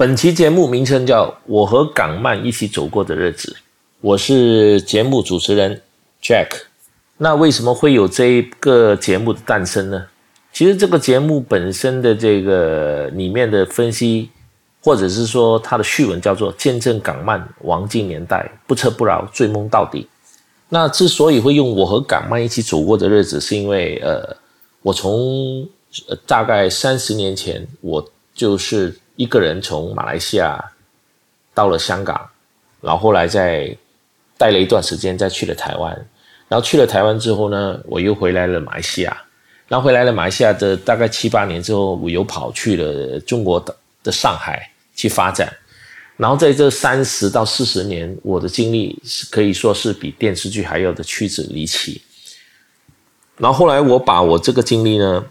本期节目名称叫《我和港漫一起走过的日子》，我是节目主持人 Jack。那为什么会有这一个节目的诞生呢？其实这个节目本身的这个里面的分析，或者是说它的序文叫做“见证港漫黄金年代，不测不饶，追梦到底”。那之所以会用“我和港漫一起走过的日子”，是因为呃，我从大概三十年前，我就是一个人从马来西亚到了香港，然后后来再待了一段时间，再去了台湾，然后去了台湾之后呢，我又回来了马来西亚，然后回来了马来西亚的大概七八年之后，我又跑去了中国的的上海去发展，然后在这三十到四十年，我的经历是可以说是比电视剧还要的曲折离奇，然后后来我把我这个经历呢。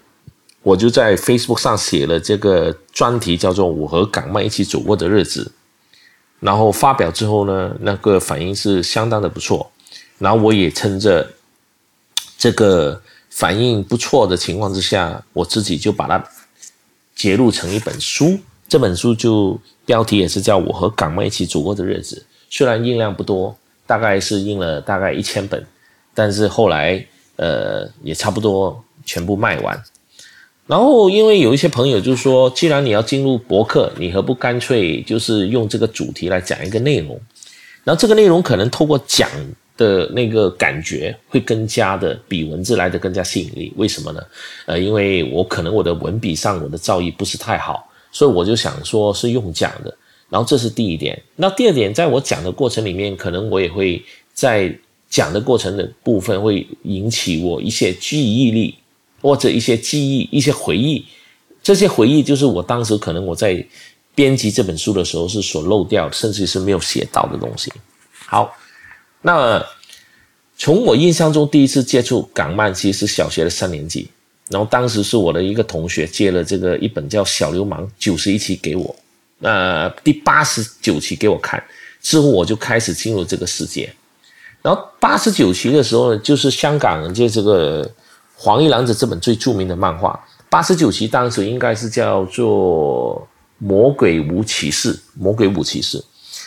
我就在 Facebook 上写了这个专题，叫做“我和港漫一起走过的日子”。然后发表之后呢，那个反应是相当的不错。然后我也趁着这个反应不错的情况之下，我自己就把它揭录成一本书。这本书就标题也是叫“我和港漫一起走过的日子”。虽然印量不多，大概是印了大概一千本，但是后来呃也差不多全部卖完。然后，因为有一些朋友就说，既然你要进入博客，你何不干脆就是用这个主题来讲一个内容？然后这个内容可能透过讲的那个感觉，会更加的比文字来的更加吸引力。为什么呢？呃，因为我可能我的文笔上我的造诣不是太好，所以我就想说是用讲的。然后这是第一点。那第二点，在我讲的过程里面，可能我也会在讲的过程的部分会引起我一些记忆力。或者一些记忆、一些回忆，这些回忆就是我当时可能我在编辑这本书的时候是所漏掉，甚至是没有写到的东西。好，那从我印象中第一次接触港漫，其实是小学的三年级，然后当时是我的一个同学借了这个一本叫《小流氓》九十一期给我，那第八十九期给我看，之后我就开始进入这个世界。然后八十九期的时候呢，就是香港人这个。黄衣郎子这本最著名的漫画，八十九期当时应该是叫做《魔鬼五骑士》，《魔鬼五骑士》，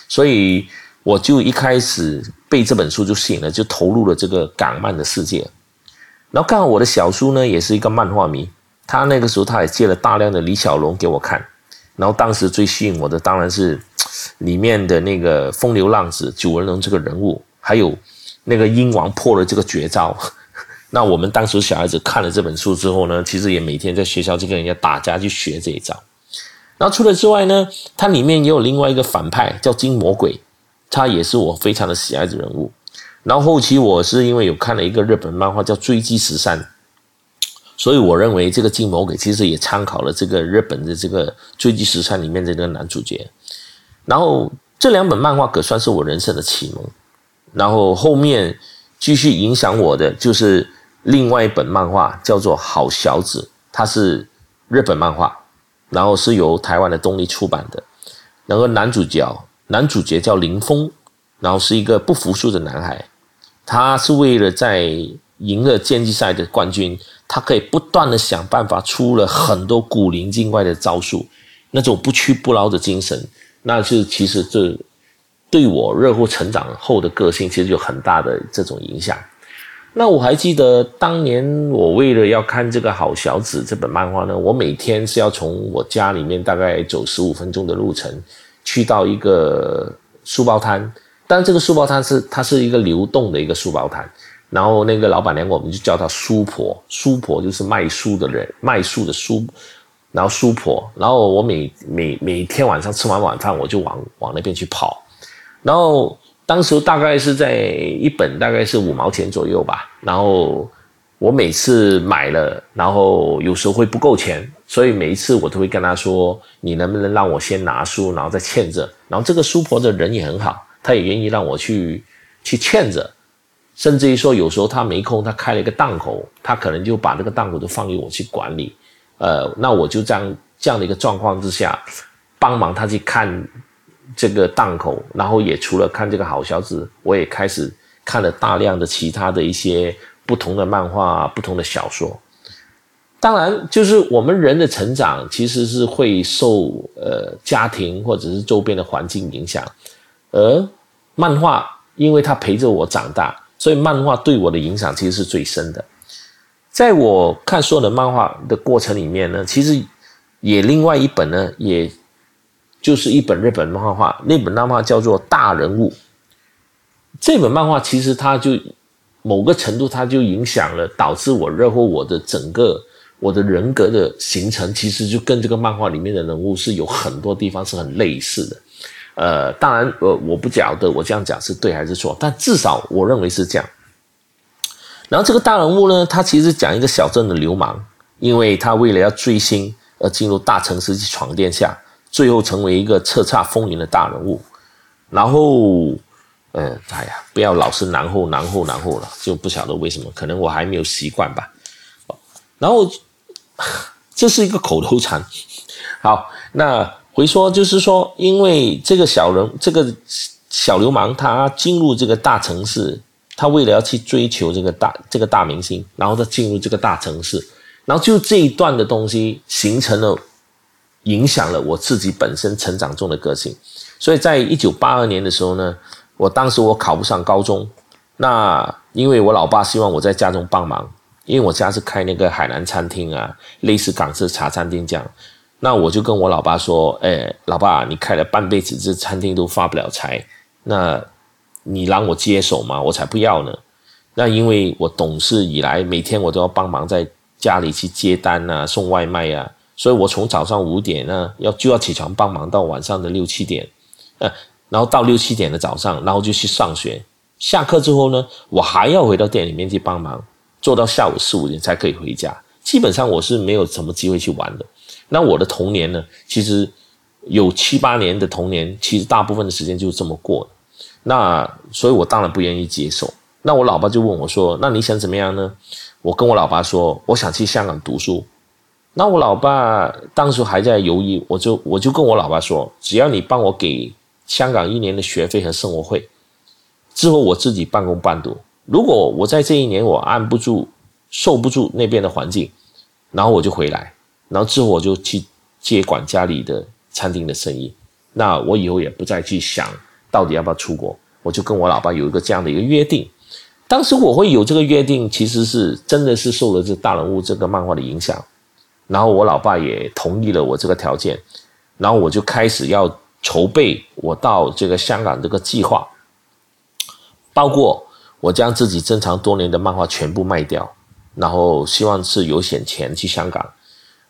所以我就一开始被这本书就吸引了，就投入了这个港漫的世界。然后刚好我的小叔呢也是一个漫画迷，他那个时候他也借了大量的李小龙给我看。然后当时最吸引我的当然是 里面的那个风流浪子九纹龙这个人物，还有那个鹰王破了这个绝招。那我们当时小孩子看了这本书之后呢，其实也每天在学校就跟人家打架去学这一招。然后除了之外呢，它里面也有另外一个反派叫金魔鬼，他也是我非常的喜爱的人物。然后后期我是因为有看了一个日本漫画叫《追击十三》，所以我认为这个金魔鬼其实也参考了这个日本的这个《追击十三》里面的这个男主角。然后这两本漫画可算是我人生的启蒙。然后后面继续影响我的就是。另外一本漫画叫做《好小子》，它是日本漫画，然后是由台湾的东立出版的。然后男主角，男主角叫林峰，然后是一个不服输的男孩。他是为了在赢了剑击赛的冠军，他可以不断的想办法，出了很多古灵精怪的招数，那种不屈不挠的精神，那是其实这对我日后成长后的个性，其实有很大的这种影响。那我还记得当年我为了要看这个好小子这本漫画呢，我每天是要从我家里面大概走十五分钟的路程，去到一个书包摊。但这个书包摊是它是一个流动的一个书包摊，然后那个老板娘我们就叫她书婆，书婆就是卖书的人，卖书的书，然后书婆。然后我每每每天晚上吃完晚饭，我就往往那边去跑，然后。当时大概是在一本大概是五毛钱左右吧，然后我每次买了，然后有时候会不够钱，所以每一次我都会跟他说：“你能不能让我先拿书，然后再欠着？”然后这个书婆的人也很好，她也愿意让我去 去欠着，甚至于说有时候她没空，她开了一个档口，她可能就把这个档口都放给我去管理。呃，那我就这样这样的一个状况之下，帮忙他去看。这个档口，然后也除了看这个好小子，我也开始看了大量的其他的一些不同的漫画、不同的小说。当然，就是我们人的成长其实是会受呃家庭或者是周边的环境影响，而漫画因为它陪着我长大，所以漫画对我的影响其实是最深的。在我看所有的漫画的过程里面呢，其实也另外一本呢，也就是一本日本漫画，那本漫画叫做《大人物》。这本漫画其实它就某个程度，它就影响了，导致我日后我的整个我的人格的形成，其实就跟这个漫画里面的人物是有很多地方是很类似的。呃，当然，呃，我不晓得我这样讲是对还是错，但至少我认为是这样。然后这个大人物呢，他其实讲一个小镇的流氓，因为他为了要追星而进入大城市去闯天下，最后成为一个叱咤风云的大人物，然后。嗯，哎呀，不要老是然后然后然后了，就不晓得为什么，可能我还没有习惯吧。然后 这是一个口头禅。好，那回说就是说，因为这个小人，这个小流氓，他进入这个大城市，他为了要去追求这个大这个大明星，然后他进入这个大城市，然后就这一段的东西形成了，影响了我自己本身成长中的个性。所以在一九八二年的时候呢。我当时我考不上高中，那因为我老爸希望我在家中帮忙，因为我家是开那个海南餐厅啊，类似港式茶餐厅这样，那我就跟我老爸说，哎，老爸，你开了半辈子这餐厅都发不了财，那你让我接手吗？我才不要呢。那因为我懂事以来，每天我都要帮忙在家里去接单啊，送外卖啊，所以我从早上五点呢要就要起床帮忙到晚上的六七点，呃。然后到六七点的早上，然后就去上学。下课之后呢，我还要回到店里面去帮忙，做到下午四五点才可以回家。基本上我是没有什么机会去玩的。那我的童年呢，其实有七八年的童年，其实大部分的时间就是这么过的。那所以，我当然不愿意接受。那我老爸就问我说：“那你想怎么样呢？”我跟我老爸说：“我想去香港读书。”那我老爸当时还在犹豫，我就我就跟我老爸说：“只要你帮我给。”香港一年的学费和生活费，之后我自己半工半读。如果我在这一年我按不住、受不住那边的环境，然后我就回来，然后之后我就去接管家里的餐厅的生意。那我以后也不再去想到底要不要出国，我就跟我老爸有一个这样的一个约定。当时我会有这个约定，其实是真的是受了这大人物这个漫画的影响。然后我老爸也同意了我这个条件，然后我就开始要。筹备我到这个香港这个计划，包括我将自己珍藏多年的漫画全部卖掉，然后希望是有点钱去香港，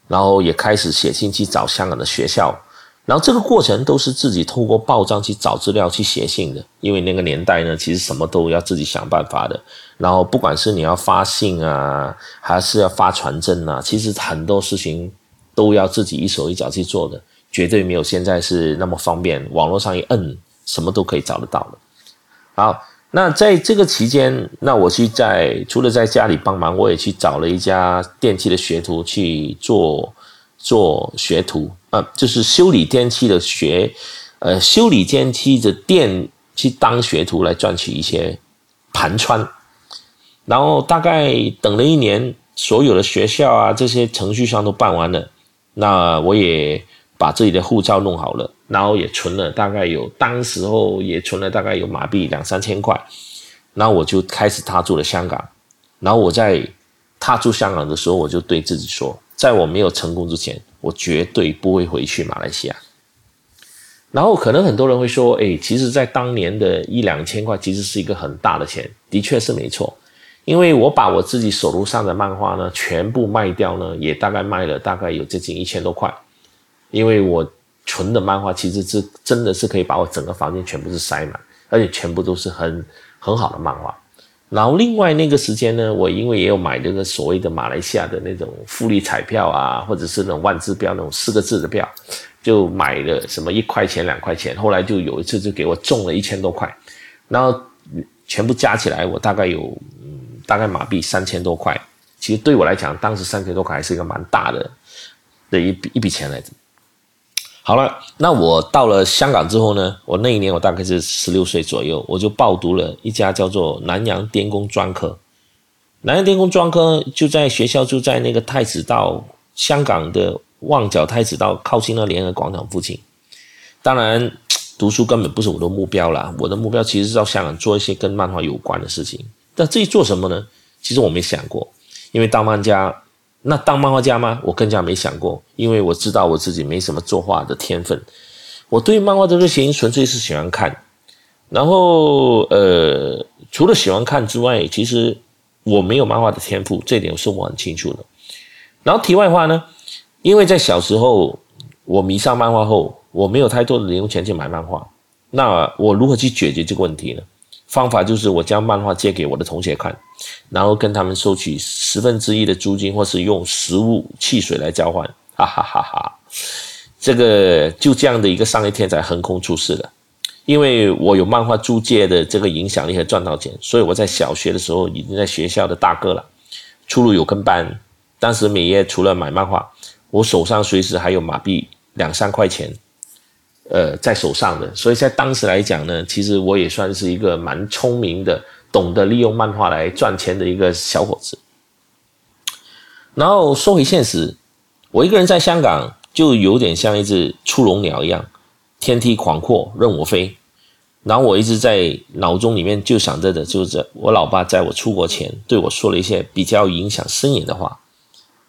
然后也开始写信去找香港的学校，然后这个过程都是自己透过报章去找资料去写信的，因为那个年代呢，其实什么都要自己想办法的，然后不管是你要发信啊，还是要发传真啊，其实很多事情都要自己一手一脚去做的。绝对没有现在是那么方便，网络上一摁，什么都可以找得到的。好，那在这个期间，那我去在除了在家里帮忙，我也去找了一家电器的学徒去做做学徒啊，就是修理电器的学，呃，修理电器的店去当学徒来赚取一些盘穿。然后大概等了一年，所有的学校啊这些程序上都办完了，那我也。把自己的护照弄好了，然后也存了大概有，当时候也存了大概有马币两三千块，然后我就开始踏足了香港。然后我在踏入香港的时候，我就对自己说，在我没有成功之前，我绝对不会回去马来西亚。然后可能很多人会说，哎，其实，在当年的一两千块，其实是一个很大的钱，的确是没错。因为我把我自己手头上的漫画呢，全部卖掉呢，也大概卖了大概有接近一千多块。因为我存的漫画其实是真的是可以把我整个房间全部是塞满，而且全部都是很很好的漫画。然后另外那个时间呢，我因为也有买这个所谓的马来西亚的那种复利彩票啊，或者是那种万字标那种四个字的票，就买了什么一块钱两块钱。后来就有一次就给我中了一千多块，然后全部加起来我大概有嗯大概马币三千多块。其实对我来讲，当时三千多块还是一个蛮大的的一笔一笔钱来着。好了，那我到了香港之后呢？我那一年我大概是十六岁左右，我就报读了一家叫做南洋电工专科。南洋电工专科就在学校就在那个太子道，香港的旺角太子道靠近那联合广场附近。当然，读书根本不是我的目标啦，我的目标其实是到香港做一些跟漫画有关的事情。但至于做什么呢？其实我没想过，因为当漫家，那当漫画家吗？我更加没想过，因为我知道我自己没什么作画的天分。我对漫画的热情纯粹是喜欢看，然后呃，除了喜欢看之外，其实我没有漫画的天赋，这点是我很清楚的。然后题外话呢，因为在小时候我迷上漫画后，我没有太多的零用钱去买漫画，那我如何去解决这个问题呢？方法就是我将漫画借给我的同学看，然后跟他们收取十分之一的租金，或是用食物、汽水来交换，哈哈哈哈。这个就这样的一个商业天才横空出世了，因为我有漫画租借的这个影响力和赚到钱，所以我在小学的时候已经在学校的大哥了，出入有跟班。当时每月除了买漫画，我手上随时还有马币两三块钱，呃，在手上的。所以在当时来讲呢，其实我也算是一个蛮聪明的，懂得利用漫画来赚钱的一个小伙子。然后说回现实，我一个人在香港。就有点像一只出笼鸟一样，天梯广阔任我飞。然后我一直在脑中里面就想着的，就是我老爸在我出国前对我说了一些比较影响深远的话。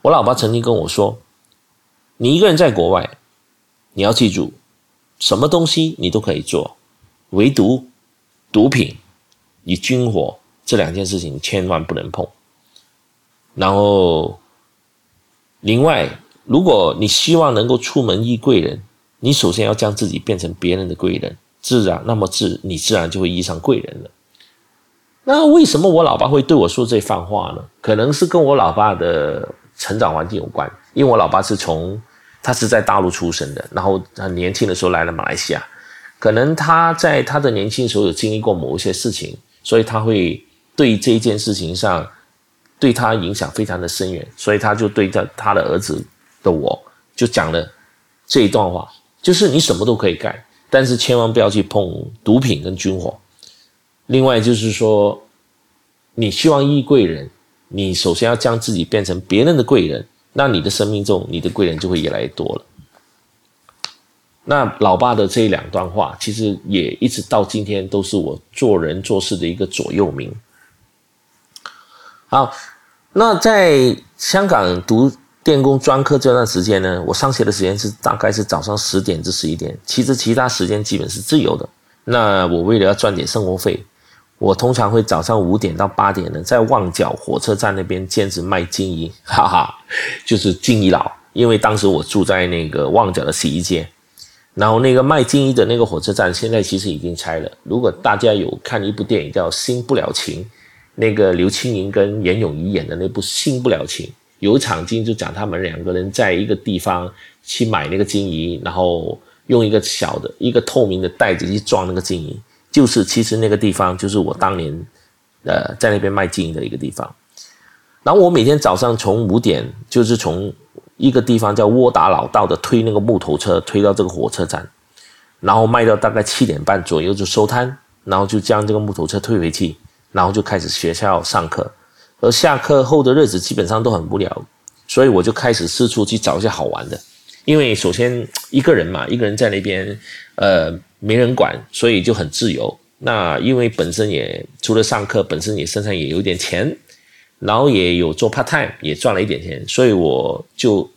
我老爸曾经跟我说：“你一个人在国外，你要记住，什么东西你都可以做，唯独毒品与军火这两件事情千万不能碰。”然后，另外。如果你希望能够出门遇贵人，你首先要将自己变成别人的贵人，自然那么自你自然就会遇上贵人了。那为什么我老爸会对我说这番话呢？可能是跟我老爸的成长环境有关，因为我老爸是从他是在大陆出生的，然后很年轻的时候来了马来西亚，可能他在他的年轻时候有经历过某一些事情，所以他会对这一件事情上对他影响非常的深远，所以他就对着他的儿子。的我就讲了这一段话，就是你什么都可以干，但是千万不要去碰毒品跟军火。另外就是说，你希望遇贵人，你首先要将自己变成别人的贵人，那你的生命中你的贵人就会越来越多了。那老爸的这两段话，其实也一直到今天都是我做人做事的一个左右铭。好，那在香港读。电工专科这段时间呢，我上学的时间是大概是早上十点至十一点，其实其他时间基本是自由的。那我为了要赚点生活费，我通常会早上五点到八点呢，在旺角火车站那边兼职卖金衣，哈哈，就是金衣佬。因为当时我住在那个旺角的洗衣街，然后那个卖金衣的那个火车站现在其实已经拆了。如果大家有看一部电影叫《新不了情》，那个刘青云跟严咏仪演的那部《新不了情》。有场景就讲他们两个人在一个地方去买那个金鱼，然后用一个小的一个透明的袋子去装那个金鱼，就是其实那个地方就是我当年，呃，在那边卖金鱼的一个地方。然后我每天早上从五点，就是从一个地方叫窝打老道的推那个木头车推到这个火车站，然后卖到大概七点半左右就收摊，然后就将这个木头车推回去，然后就开始学校上课。而下课后的日子基本上都很无聊，所以我就开始四处去找一些好玩的。因为首先一个人嘛，一个人在那边，呃，没人管，所以就很自由。那因为本身也除了上课，本身也身上也有点钱，然后也有做 part time，也赚了一点钱，所以我就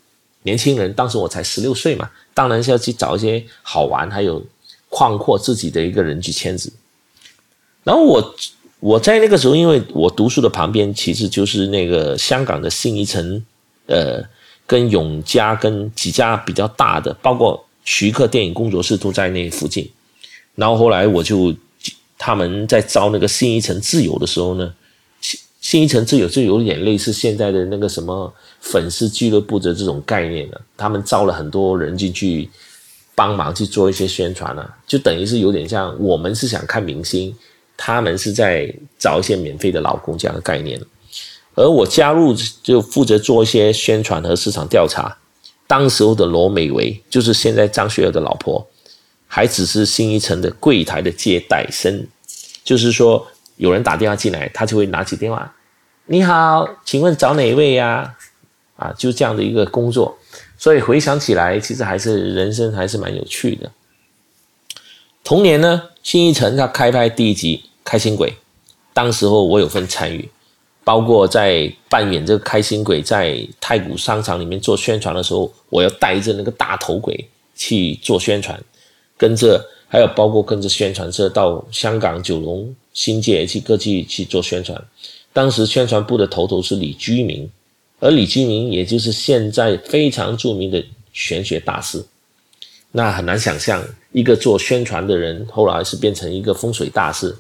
年轻人，当时我才十六岁嘛，当然是要去找一些好玩，还有宽阔自己的一个人际圈子。然后我。我在那个时候，因为我读书的旁边其实就是那个香港的新一城，呃，跟永嘉跟几家比较大的，包括徐克电影工作室都在那附近。然后后来我就他们在招那个新一城自由的时候呢，新新一城自由就有点类似现在的那个什么粉丝俱乐部的这种概念了。他们招了很多人进去帮忙去做一些宣传了，就等于是有点像我们是想看明星。他们是在找一些免费的老公这样的概念，而我加入就负责做一些宣传和市场调查。当时候的罗美薇就是现在张学友的老婆，还只是新一城的柜台的接待生，就是说有人打电话进来，他就会拿起电话，你好，请问找哪位呀？啊，就这样的一个工作。所以回想起来，其实还是人生还是蛮有趣的。同年呢，新一城他开拍第一集《开心鬼》，当时候我有份参与，包括在扮演这个开心鬼在太古商场里面做宣传的时候，我要带着那个大头鬼去做宣传，跟着还有包括跟着宣传车到香港九龙新界去各地去做宣传。当时宣传部的头头是李居明。而李居明，也就是现在非常著名的玄学大师，那很难想象一个做宣传的人，后来是变成一个风水大师。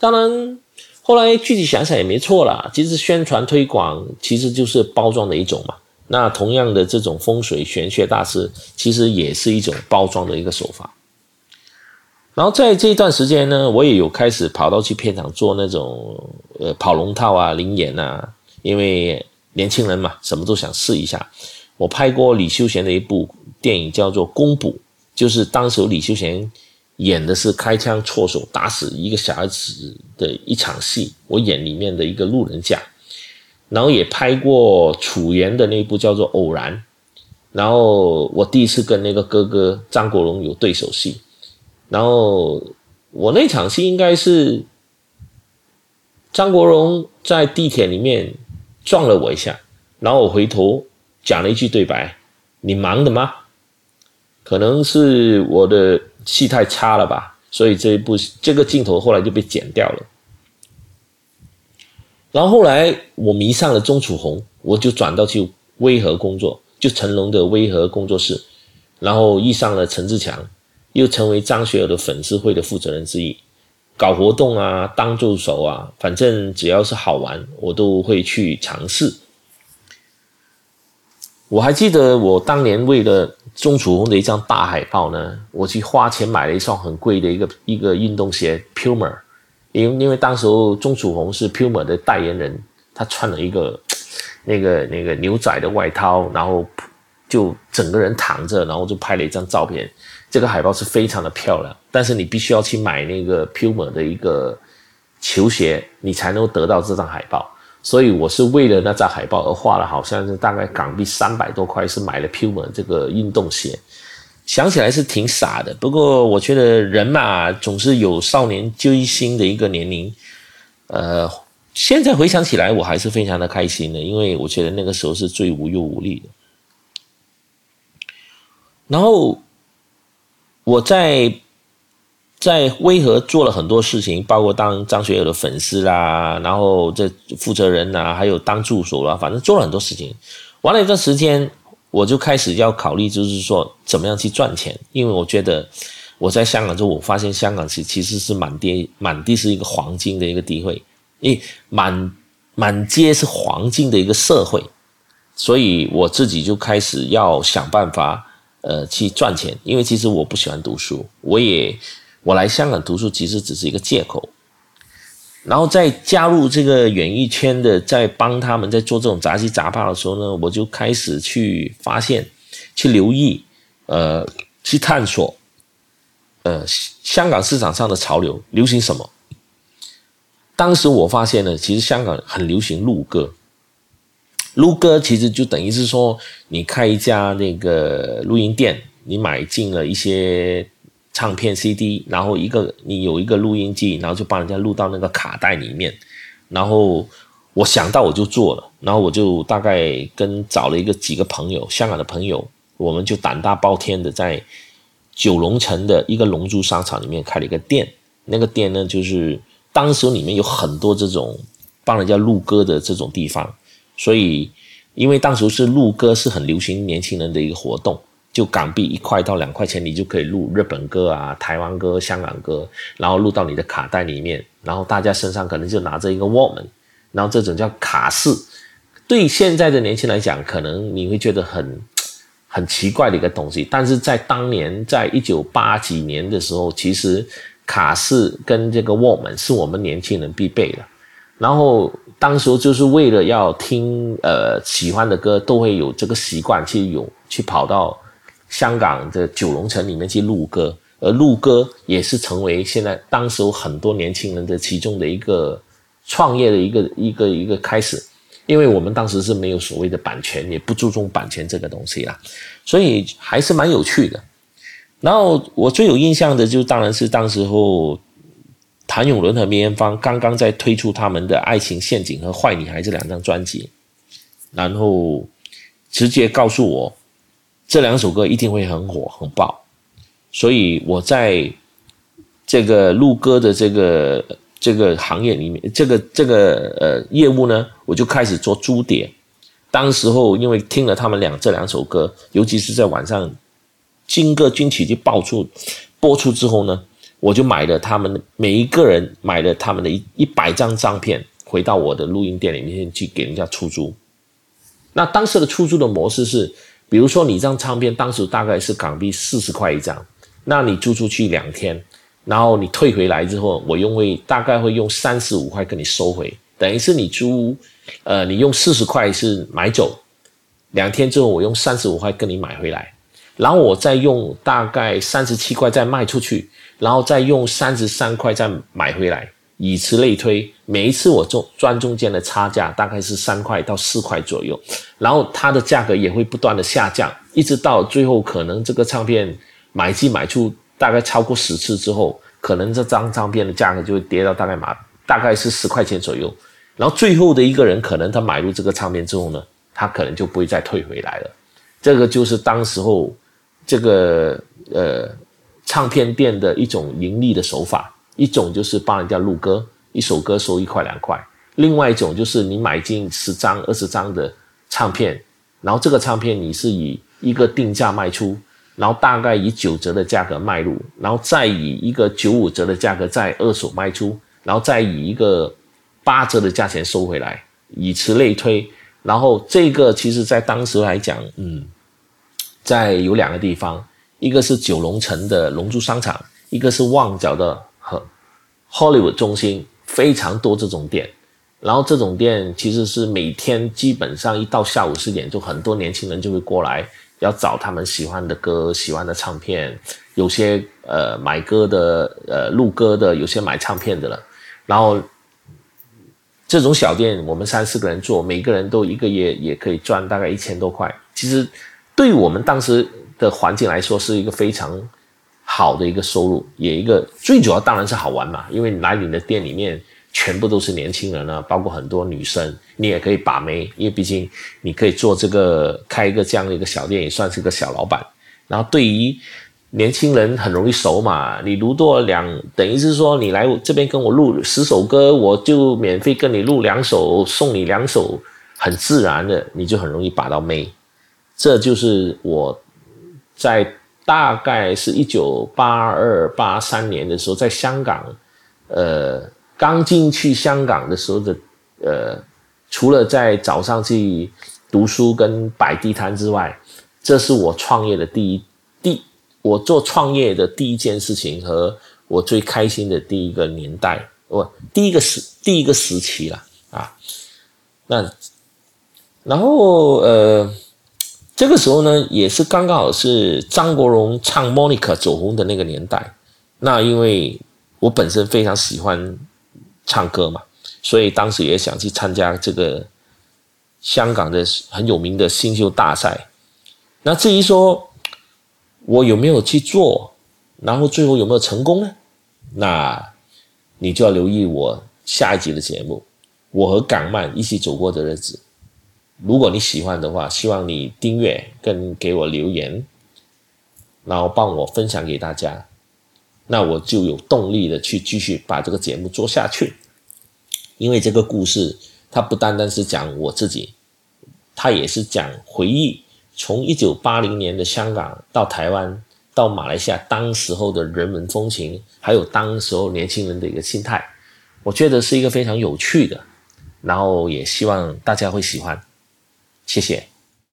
当然，后来具体想想也没错啦。其实宣传推广其实就是包装的一种嘛。那同样的这种风水玄学大师，其实也是一种包装的一个手法。然后在这一段时间呢，我也有开始跑到去片场做那种呃跑龙套啊、灵眼啊，因为。年轻人嘛，什么都想试一下。我拍过李修贤的一部电影，叫做《公捕》，就是当时李修贤演的是开枪错手打死一个小孩子的一场戏，我演里面的一个路人甲。然后也拍过楚原的那部叫做《偶然》，然后我第一次跟那个哥哥张国荣有对手戏。然后我那场戏应该是张国荣在地铁里面。撞了我一下，然后我回头讲了一句对白：“你忙的吗？”可能是我的戏太差了吧，所以这一部这个镜头后来就被剪掉了。然后后来我迷上了钟楚红，我就转到去威和工作，就成龙的威和工作室，然后遇上了陈志强，又成为张学友的粉丝会的负责人之一。搞活动啊，当助手啊，反正只要是好玩，我都会去尝试。我还记得我当年为了钟楚红的一张大海报呢，我去花钱买了一双很贵的一个一个运动鞋 Puma，因为因为当时候钟楚红是 Puma 的代言人，他穿了一个那个那个牛仔的外套，然后就整个人躺着，然后就拍了一张照片。这个海报是非常的漂亮，但是你必须要去买那个 Puma 的一个球鞋，你才能得到这张海报。所以我是为了那张海报而花了，好像是大概港币三百多块，是买了 Puma 这个运动鞋。想起来是挺傻的，不过我觉得人嘛，总是有少年追星的一个年龄。呃，现在回想起来，我还是非常的开心的，因为我觉得那个时候是最无忧无虑的。然后。我在在威和做了很多事情，包括当张学友的粉丝啦，然后这负责人呐，还有当助手啦，反正做了很多事情。完了一段时间，我就开始要考虑，就是说怎么样去赚钱，因为我觉得我在香港之后，我发现香港其其实是满地满地是一个黄金的一个地位，诶，满满街是黄金的一个社会，所以我自己就开始要想办法。呃，去赚钱，因为其实我不喜欢读书，我也我来香港读书其实只是一个借口。然后在加入这个演艺圈的，在帮他们在做这种杂七杂八的时候呢，我就开始去发现、去留意、呃，去探索，呃，香港市场上的潮流流行什么。当时我发现呢，其实香港很流行录歌。录歌其实就等于是说，你开一家那个录音店，你买进了一些唱片 CD，然后一个你有一个录音机，然后就帮人家录到那个卡带里面。然后我想到我就做了，然后我就大概跟找了一个几个朋友，香港的朋友，我们就胆大包天的在九龙城的一个龙珠商场里面开了一个店。那个店呢，就是当时里面有很多这种帮人家录歌的这种地方。所以，因为当时是录歌是很流行年轻人的一个活动，就港币一块到两块钱，你就可以录日本歌啊、台湾歌、香港歌，然后录到你的卡带里面，然后大家身上可能就拿着一个 woman，然后这种叫卡式，对现在的年轻人来讲，可能你会觉得很 很奇怪的一个东西，但是在当年，在一九八几年的时候，其实卡式跟这个 woman 是我们年轻人必备的，然后。当时就是为了要听呃喜欢的歌，都会有这个习惯去有去跑到香港的九龙城里面去录歌，而录歌也是成为现在当时很多年轻人的其中的一个创业的一个一个一个开始。因为我们当时是没有所谓的版权，也不注重版权这个东西啦，所以还是蛮有趣的。然后我最有印象的就当然是当时候谭咏麟和梅艳芳刚刚在推出他们的《爱情陷阱》和《坏女孩》这两张专辑，然后直接告诉我这两首歌一定会很火很爆，所以我在这个录歌的这个。这个行业里面，这个这个呃业务呢，我就开始做租碟。当时候因为听了他们俩这两首歌，尤其是在晚上，金歌金曲就爆出播出之后呢，我就买了他们每一个人买了他们的一一百张唱片，回到我的录音店里面去给人家出租。那当时的出租的模式是，比如说你这张唱片当时大概是港币四十块一张，那你租出去两天。然后你退回来之后，我用会大概会用三十五块跟你收回，等于是你租，呃，你用四十块是买走，两天之后我用三十五块跟你买回来，然后我再用大概三十七块再卖出去，然后再用三十三块再买回来，以此类推，每一次我中赚中间的差价大概是三块到四块左右，然后它的价格也会不断的下降，一直到最后可能这个唱片买进买出。大概超过十次之后，可能这张唱片的价格就会跌到大概嘛大概是十块钱左右。然后最后的一个人，可能他买入这个唱片之后呢，他可能就不会再退回来了。这个就是当时候这个呃唱片店的一种盈利的手法。一种就是帮人家录歌，一首歌收一块两块；另外一种就是你买进十张二十张的唱片，然后这个唱片你是以一个定价卖出。然后大概以九折的价格卖入，然后再以一个九五折的价格再二手卖出，然后再以一个八折的价钱收回来，以此类推。然后这个其实在当时来讲，嗯，在有两个地方，一个是九龙城的龙珠商场，一个是旺角的和 Hollywood 中心，非常多这种店。然后这种店其实是每天基本上一到下午四点，就很多年轻人就会过来。要找他们喜欢的歌、喜欢的唱片，有些呃买歌的、呃录歌的，有些买唱片的了。然后这种小店，我们三四个人做，每个人都一个月也可以赚大概一千多块。其实对我们当时的环境来说，是一个非常好的一个收入，也一个最主要当然是好玩嘛，因为来你的店里面。全部都是年轻人啊，包括很多女生，你也可以把妹，因为毕竟你可以做这个开一个这样的一个小店，也算是个小老板。然后对于年轻人很容易熟嘛，你录多两，等于是说你来这边跟我录十首歌，我就免费跟你录两首，送你两首，很自然的，你就很容易把到妹。这就是我在大概是一九八二八三年的时候，在香港，呃。刚进去香港的时候的，呃，除了在早上去读书跟摆地摊之外，这是我创业的第一第我做创业的第一件事情和我最开心的第一个年代，我第一个时第一个时期了啊。那然后呃，这个时候呢，也是刚刚好是张国荣唱《Monica》走红的那个年代。那因为我本身非常喜欢。唱歌嘛，所以当时也想去参加这个香港的很有名的新秀大赛。那至于说我有没有去做，然后最后有没有成功呢？那你就要留意我下一集的节目，我和港漫一起走过的日子。如果你喜欢的话，希望你订阅跟给我留言，然后帮我分享给大家。那我就有动力的去继续把这个节目做下去，因为这个故事它不单单是讲我自己，它也是讲回忆从一九八零年的香港到台湾到马来西亚当时候的人文风情，还有当时候年轻人的一个心态，我觉得是一个非常有趣的，然后也希望大家会喜欢，谢谢。